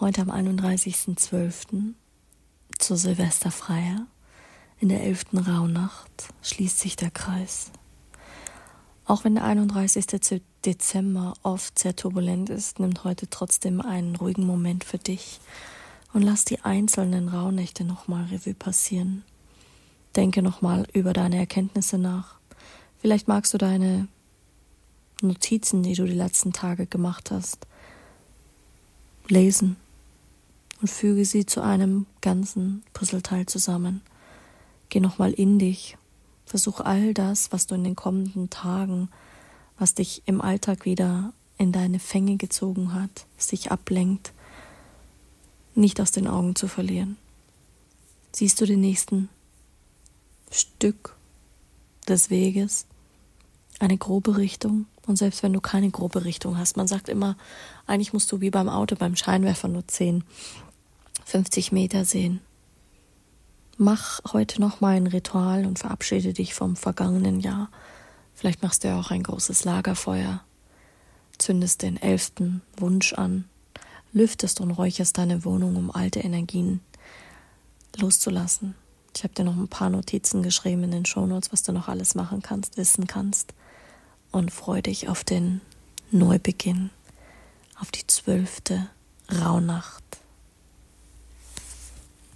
heute am 31.12. zur Silvesterfeier in der 11. Rauhnacht schließt sich der Kreis. Auch wenn der 31. Dezember oft sehr turbulent ist, nimmt heute trotzdem einen ruhigen Moment für dich und lass die einzelnen Rauhnächte nochmal Revue passieren. Denke nochmal über deine Erkenntnisse nach. Vielleicht magst du deine Notizen, die du die letzten Tage gemacht hast, lesen und füge sie zu einem ganzen Puzzleteil zusammen. Geh nochmal in dich. Versuch all das, was du in den kommenden Tagen, was dich im Alltag wieder in deine Fänge gezogen hat, sich ablenkt, nicht aus den Augen zu verlieren. Siehst du den nächsten Stück des Weges, eine grobe Richtung, und selbst wenn du keine grobe Richtung hast, man sagt immer, eigentlich musst du wie beim Auto beim Scheinwerfer nur 10, 50 Meter sehen. Mach heute noch mal ein Ritual und verabschiede dich vom vergangenen Jahr. Vielleicht machst du ja auch ein großes Lagerfeuer, zündest den elften Wunsch an, lüftest und räucherst deine Wohnung, um alte Energien loszulassen. Ich habe dir noch ein paar Notizen geschrieben in den Shownotes, was du noch alles machen kannst, wissen kannst und freu dich auf den Neubeginn, auf die zwölfte Rauhnacht.